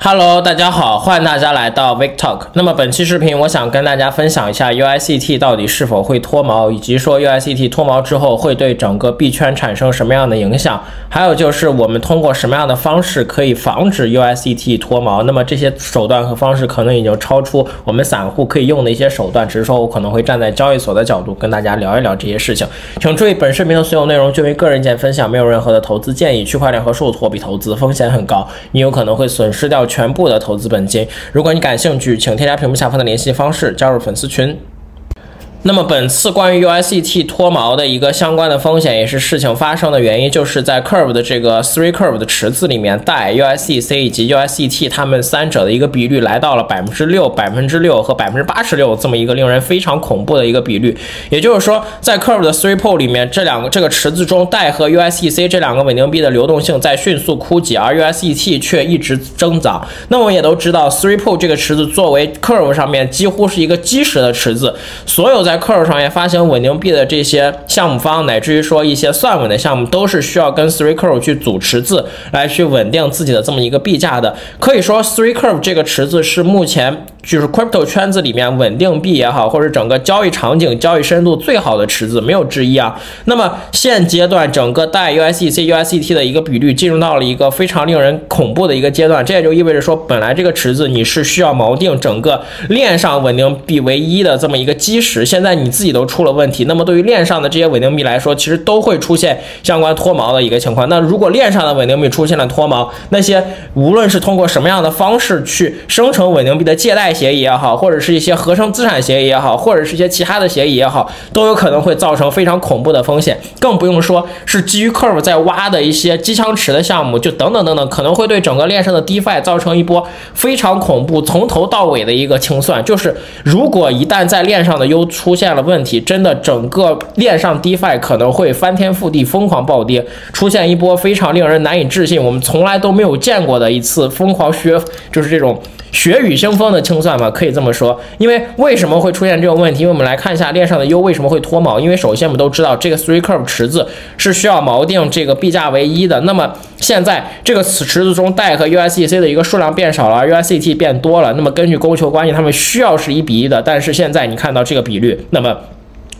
Hello，大家好，欢迎大家来到 Vic Talk。那么本期视频，我想跟大家分享一下 USDT 到底是否会脱毛，以及说 USDT 脱毛之后会对整个币圈产生什么样的影响，还有就是我们通过什么样的方式可以防止 USDT 脱毛。那么这些手段和方式可能已经超出我们散户可以用的一些手段，只是说我可能会站在交易所的角度跟大家聊一聊这些事情。请注意，本视频的所有内容均为个人意见分享，没有任何的投资建议。区块链和数字货币投资风险很高，你有可能会损失掉。全部的投资本金。如果你感兴趣，请添加屏幕下方的联系方式，加入粉丝群。那么本次关于 USDT 脱锚的一个相关的风险，也是事情发生的原因，就是在 Curve 的这个 Three Curve 的池子里面，带 USDC 以及 USDT 它们三者的一个比率来到了百分之六、百分之六和百分之八十六这么一个令人非常恐怖的一个比率。也就是说，在 Curve 的 Three Pool 里面，这两个这个池子中，带和 USDC 这两个稳定币的流动性在迅速枯竭，而 USDT 却一直增长。那我们也都知道，Three Pool 这个池子作为 Curve 上面几乎是一个基石的池子，所有在 Curve 上面发行稳定币的这些项目方，乃至于说一些算稳的项目，都是需要跟 Three Curve 去组池子来去稳定自己的这么一个币价的。可以说，Three Curve 这个池子是目前就是 Crypto 圈子里面稳定币也好，或者整个交易场景、交易深度最好的池子，没有之一啊。那么现阶段整个带 USDC、USDT 的一个比率进入到了一个非常令人恐怖的一个阶段，这也就意味着说，本来这个池子你是需要锚定整个链上稳定币唯一的这么一个基石，现在你。自己都出了问题，那么对于链上的这些稳定币来说，其实都会出现相关脱锚的一个情况。那如果链上的稳定币出现了脱锚，那些无论是通过什么样的方式去生成稳定币的借贷协议也好，或者是一些合成资产协议也好，或者是一些其他的协议也好，都有可能会造成非常恐怖的风险。更不用说是基于 Curve 在挖的一些机枪池的项目，就等等等等，可能会对整个链上的 DeFi 造成一波非常恐怖、从头到尾的一个清算。就是如果一旦在链上的 U 出现了，问题真的，整个链上 DeFi 可能会翻天覆地、疯狂暴跌，出现一波非常令人难以置信、我们从来都没有见过的一次疯狂削，就是这种血雨腥风的清算吧，可以这么说。因为为什么会出现这种问题？因为我们来看一下链上的 U 为什么会脱锚。因为首先我们都知道，这个 Three Curve 池子是需要锚定这个币价为一的。那么现在这个此池子中带和 USDC 的一个数量变少了，USDT 变多了。那么根据供求关系，它们需要是一比一的。但是现在你看到这个比率，那么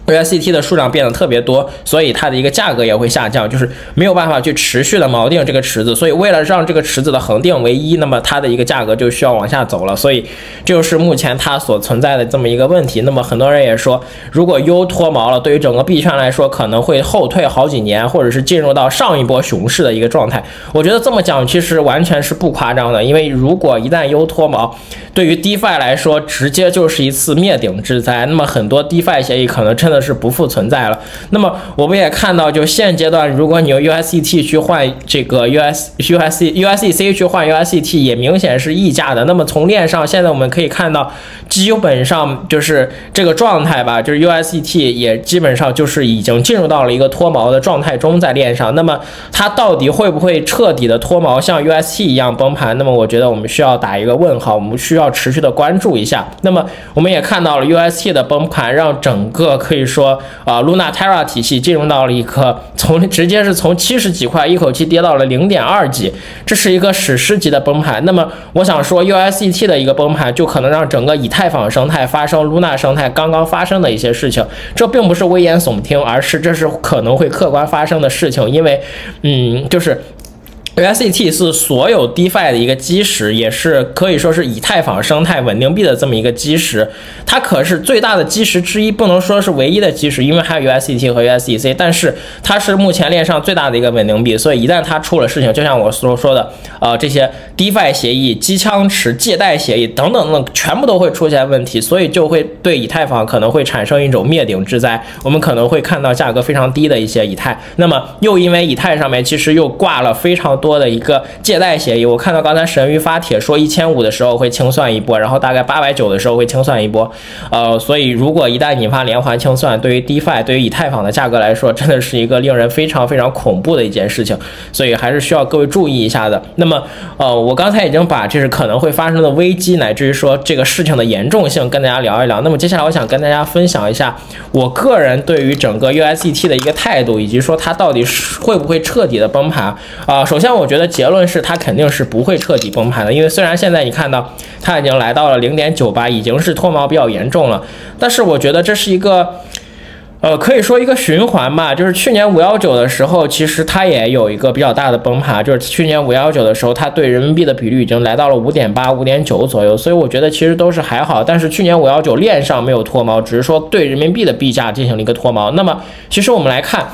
USDT 的数量变得特别多，所以它的一个价格也会下降，就是没有办法去持续的锚定这个池子。所以为了让这个池子的恒定为一，那么它的一个价格就需要往下走了。所以这就是目前它所存在的这么一个问题。那么很多人也说，如果 U 脱锚了，对于整个币圈来说可能会后退好几年，或者是进入到上一波熊市的一个状态。我觉得这么讲其实完全是不夸张的，因为如果一旦 U 脱锚，对于 DeFi 来说直接就是一次灭顶之灾。那么很多 DeFi 协议可能真的。是不复存在了。那么我们也看到，就现阶段，如果你用 USDT 去换这个 USUSUSDC 去换 USDT，也明显是溢价的。那么从链上，现在我们可以看到，基本上就是这个状态吧，就是 USDT 也基本上就是已经进入到了一个脱锚的状态中，在链上。那么它到底会不会彻底的脱锚，像 UST 一样崩盘？那么我觉得我们需要打一个问号，我们需要持续的关注一下。那么我们也看到了 UST 的崩盘，让整个可以。说啊，Luna Terra 体系进入到了一个从直接是从七十几块一口气跌到了零点二几，这是一个史诗级的崩盘。那么我想说，USDT 的一个崩盘就可能让整个以太坊生态发生 Luna 生态刚刚发生的一些事情。这并不是危言耸听，而是这是可能会客观发生的事情。因为，嗯，就是。USDT 是所有 DeFi 的一个基石，也是可以说是以太坊生态稳定币的这么一个基石。它可是最大的基石之一，不能说是唯一的基石，因为还有 USDT 和 USDC。但是它是目前链上最大的一个稳定币，所以一旦它出了事情，就像我所说的，呃，这些 DeFi 协议、机枪池借贷协议等等等，全部都会出现问题，所以就会对以太坊可能会产生一种灭顶之灾。我们可能会看到价格非常低的一些以太，那么又因为以太上面其实又挂了非常多。多的一个借贷协议，我看到刚才神鱼发帖说一千五的时候会清算一波，然后大概八百九的时候会清算一波，呃，所以如果一旦引发连环清算，对于 DeFi 对于以太坊的价格来说，真的是一个令人非常非常恐怖的一件事情，所以还是需要各位注意一下的。那么，呃，我刚才已经把这是可能会发生的危机，乃至于说这个事情的严重性跟大家聊一聊。那么接下来我想跟大家分享一下我个人对于整个 USDT 的一个态度，以及说它到底是会不会彻底的崩盘啊？首先。我觉得结论是它肯定是不会彻底崩盘的，因为虽然现在你看到它已经来到了零点九八，已经是脱毛比较严重了，但是我觉得这是一个。呃，可以说一个循环吧，就是去年五幺九的时候，其实它也有一个比较大的崩盘，就是去年五幺九的时候，它对人民币的比率已经来到了五点八、五点九左右，所以我觉得其实都是还好。但是去年五幺九链上没有脱毛，只是说对人民币的币价进行了一个脱毛。那么，其实我们来看。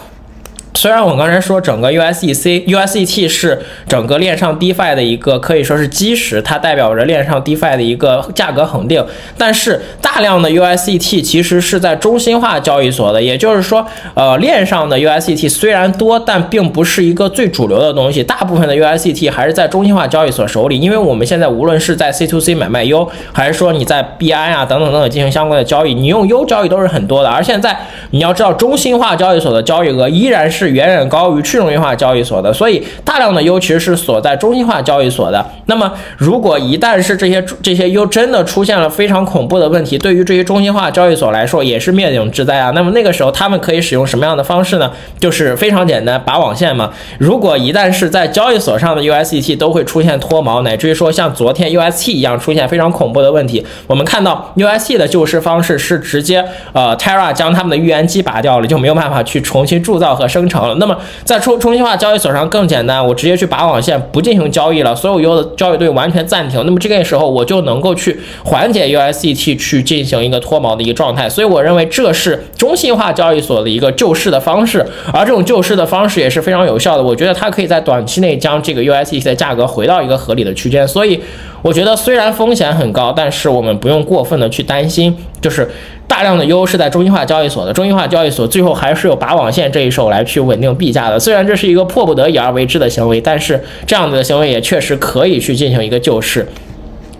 虽然我刚才说整个 USDC、USDT 是整个链上 DeFi 的一个可以说是基石，它代表着链上 DeFi 的一个价格恒定，但是大量的 USDT 其实是在中心化交易所的，也就是说，呃，链上的 USDT 虽然多，但并不是一个最主流的东西，大部分的 USDT 还是在中心化交易所手里，因为我们现在无论是在 C to C 买卖 U，还是说你在 BI 啊等等等等进行相关的交易，你用 U 交易都是很多的，而现在你要知道，中心化交易所的交易额依然是。是远远高于去中心化交易所的，所以大量的 U 其实是锁在中心化交易所的。那么，如果一旦是这些这些 U 真的出现了非常恐怖的问题，对于这些中心化交易所来说也是灭顶之灾啊。那么那个时候他们可以使用什么样的方式呢？就是非常简单，拔网线嘛。如果一旦是在交易所上的 USDT 都会出现脱毛，乃至于说像昨天 UST 一样出现非常恐怖的问题。我们看到 UST 的救市方式是直接呃 Terra 将他们的预言机拔掉了，就没有办法去重新铸造和生成。成了，那么在中中心化交易所上更简单，我直接去拔网线，不进行交易了，所有 U 的交易对完全暂停。那么这个时候我就能够去缓解 USDT 去进行一个脱毛的一个状态。所以我认为这是中心化交易所的一个救市的方式，而这种救市的方式也是非常有效的。我觉得它可以在短期内将这个 USDT 的价格回到一个合理的区间。所以我觉得虽然风险很高，但是我们不用过分的去担心，就是。大量的优是在中心化交易所的，中心化交易所最后还是有拔网线这一手来去稳定币价的。虽然这是一个迫不得已而为之的行为，但是这样子的行为也确实可以去进行一个救市。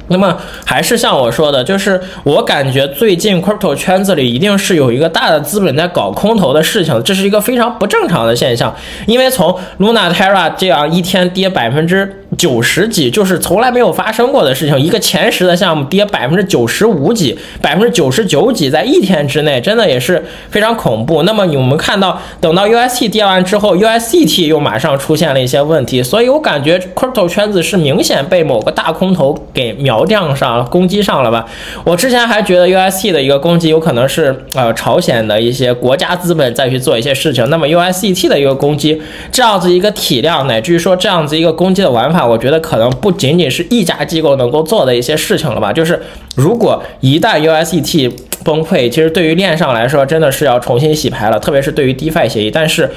那么还是像我说的，就是我感觉最近 crypto 圈子里一定是有一个大的资本在搞空头的事情，这是一个非常不正常的现象。因为从 Luna Terra 这样一天跌百分之九十几，就是从来没有发生过的事情，一个前十的项目跌百分之九十五几、百分之九十九几，在一天之内，真的也是非常恐怖。那么我们看到，等到 UST 跌完之后，USDT 又马上出现了一些问题，所以我感觉 crypto 圈子是明显被某个大空头给秒。苗将上，攻击上了吧？我之前还觉得 UST 的一个攻击有可能是呃朝鲜的一些国家资本再去做一些事情。那么 UST 的一个攻击，这样子一个体量，乃至于说这样子一个攻击的玩法，我觉得可能不仅仅是一家机构能够做的一些事情了吧？就是如果一旦 UST 崩溃，其实对于链上来说真的是要重新洗牌了，特别是对于 DeFi 协议，但是。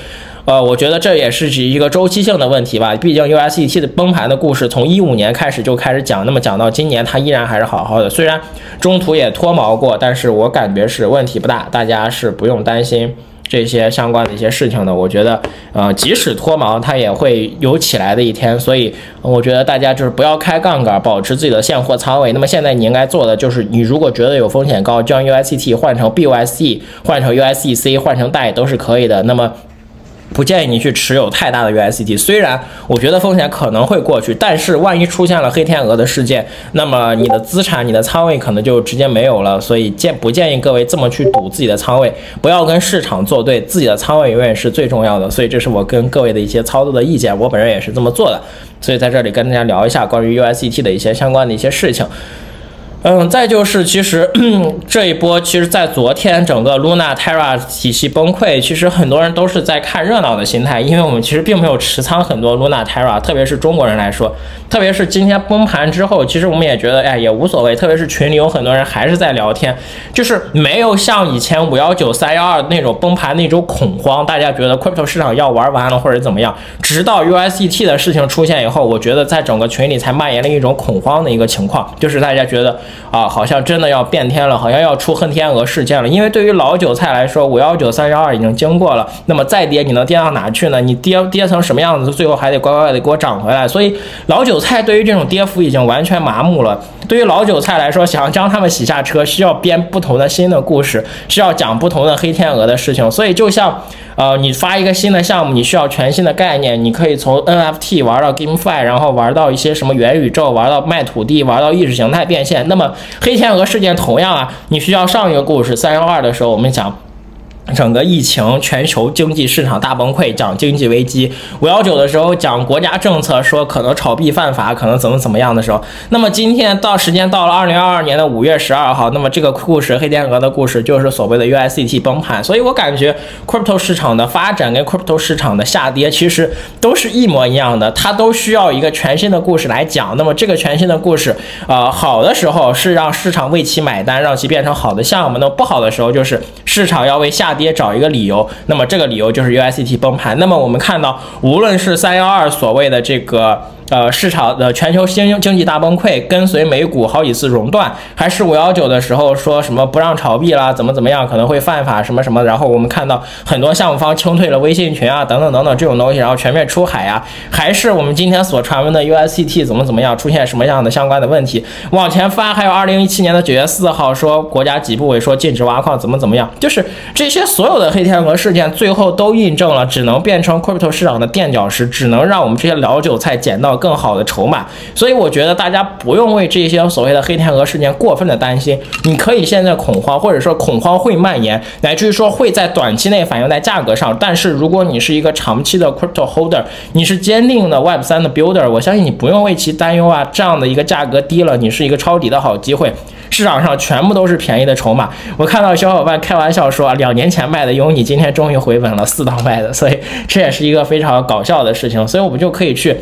呃，我觉得这也是一个周期性的问题吧。毕竟 USDT 的崩盘的故事从一五年开始就开始讲，那么讲到今年，它依然还是好好的。虽然中途也脱毛过，但是我感觉是问题不大，大家是不用担心这些相关的一些事情的。我觉得，呃，即使脱毛，它也会有起来的一天。所以，我觉得大家就是不要开杠杆，保持自己的现货仓位。那么现在你应该做的就是，你如果觉得有风险高，将 USDT 换成 BUSD，换成 USDC，换成代都是可以的。那么。不建议你去持有太大的 USDT，虽然我觉得风险可能会过去，但是万一出现了黑天鹅的事件，那么你的资产、你的仓位可能就直接没有了。所以建不建议各位这么去赌自己的仓位，不要跟市场作对，自己的仓位永远是最重要的。所以这是我跟各位的一些操作的意见，我本人也是这么做的。所以在这里跟大家聊一下关于 USDT 的一些相关的一些事情。嗯，再就是，其实这一波，其实，在昨天整个 Luna Terra 体系崩溃，其实很多人都是在看热闹的心态，因为我们其实并没有持仓很多 Luna Terra，特别是中国人来说，特别是今天崩盘之后，其实我们也觉得，哎，也无所谓，特别是群里有很多人还是在聊天，就是没有像以前五幺九三幺二那种崩盘那种恐慌，大家觉得 crypto 市场要玩完了或者怎么样，直到 USDT 的事情出现以后，我觉得在整个群里才蔓延了一种恐慌的一个情况，就是大家觉得。啊，好像真的要变天了，好像要出恨天鹅事件了。因为对于老韭菜来说，五幺九三幺二已经经过了，那么再跌，你能跌到哪去呢？你跌跌成什么样子，最后还得乖乖的给我涨回来。所以老韭菜对于这种跌幅已经完全麻木了。对于老韭菜来说，想要将他们洗下车，需要编不同的新的故事，需要讲不同的黑天鹅的事情。所以就像。呃，你发一个新的项目，你需要全新的概念。你可以从 NFT 玩到 GameFi，然后玩到一些什么元宇宙，玩到卖土地，玩到意识形态变现。那那么黑天鹅事件同样啊，你需要上一个故事三幺二的时候，我们讲。整个疫情，全球经济市场大崩溃，讲经济危机；五幺九的时候讲国家政策，说可能炒币犯法，可能怎么怎么样的时候。那么今天到时间到了二零二二年的五月十二号，那么这个故事黑天鹅的故事就是所谓的 USDT 崩盘。所以我感觉 crypto 市场的发展跟 crypto 市场的下跌其实都是一模一样的，它都需要一个全新的故事来讲。那么这个全新的故事，呃，好的时候是让市场为其买单，让其变成好的项目；那么不好的时候就是市场要为下。跌找一个理由，那么这个理由就是 USDT 崩盘。那么我们看到，无论是三幺二所谓的这个。呃，市场的全球经经济大崩溃，跟随美股好几次熔断，还是五幺九的时候说什么不让炒币啦，怎么怎么样，可能会犯法什么什么，然后我们看到很多项目方清退了微信群啊，等等等等这种东西，然后全面出海啊，还是我们今天所传闻的 USDT 怎么怎么样，出现什么样的相关的问题，往前翻，还有二零一七年的九月四号说国家几部委说禁止挖矿，怎么怎么样，就是这些所有的黑天鹅事件，最后都印证了，只能变成 crypto 市场的垫脚石，只能让我们这些老韭菜捡到。更好的筹码，所以我觉得大家不用为这些所谓的黑天鹅事件过分的担心。你可以现在恐慌，或者说恐慌会蔓延，乃至于说会在短期内反映在价格上。但是如果你是一个长期的 crypto holder，你是坚定的 Web 三的 builder，我相信你不用为其担忧啊。这样的一个价格低了，你是一个抄底的好机会。市场上全部都是便宜的筹码。我看到小伙伴开玩笑说，两年前卖的 UNI 今天终于回本了，四档卖的，所以这也是一个非常搞笑的事情。所以我们就可以去。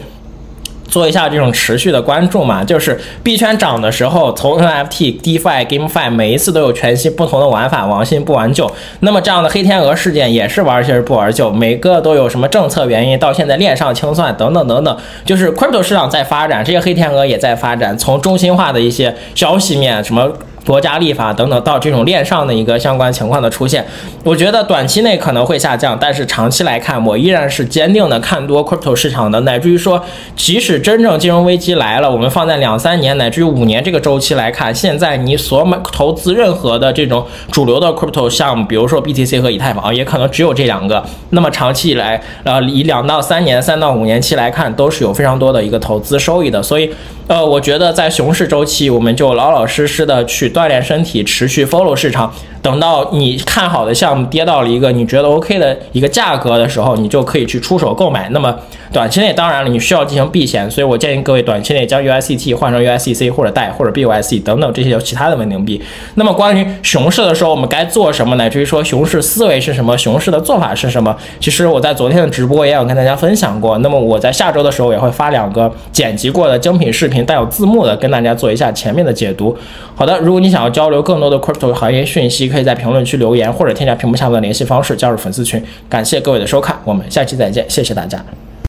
做一下这种持续的关注嘛，就是币圈涨的时候，从 NFT、DeFi、GameFi 每一次都有全新不同的玩法，玩新不玩旧。那么这样的黑天鹅事件也是玩新不玩旧，每个都有什么政策原因，到现在链上清算等等等等，就是 Crypto 市场在发展，这些黑天鹅也在发展，从中心化的一些消息面什么。国家立法等等，到这种链上的一个相关情况的出现，我觉得短期内可能会下降，但是长期来看，我依然是坚定的看多 crypto 市场的，乃至于说，即使真正金融危机来了，我们放在两三年乃至于五年这个周期来看，现在你所买投资任何的这种主流的 crypto 项目，比如说 BTC 和以太坊，也可能只有这两个。那么长期以来，呃，以两到三年、三到五年期来看，都是有非常多的一个投资收益的。所以，呃，我觉得在熊市周期，我们就老老实实的去。锻炼身体，持续 follow 市场。等到你看好的项目跌到了一个你觉得 OK 的一个价格的时候，你就可以去出手购买。那么短期内，当然了，你需要进行避险，所以我建议各位短期内将 USDT 换成 USDC 或者贷或者 BUSD 等等这些其他的稳定币。那么关于熊市的时候，我们该做什么，乃至于说熊市思维是什么，熊市的做法是什么？其实我在昨天的直播也有跟大家分享过。那么我在下周的时候也会发两个剪辑过的精品视频，带有字幕的，跟大家做一下前面的解读。好的，如果你想要交流更多的 Crypto 行业讯息，可以在评论区留言，或者添加屏幕下方的联系方式加入粉丝群。感谢各位的收看，我们下期再见，谢谢大家。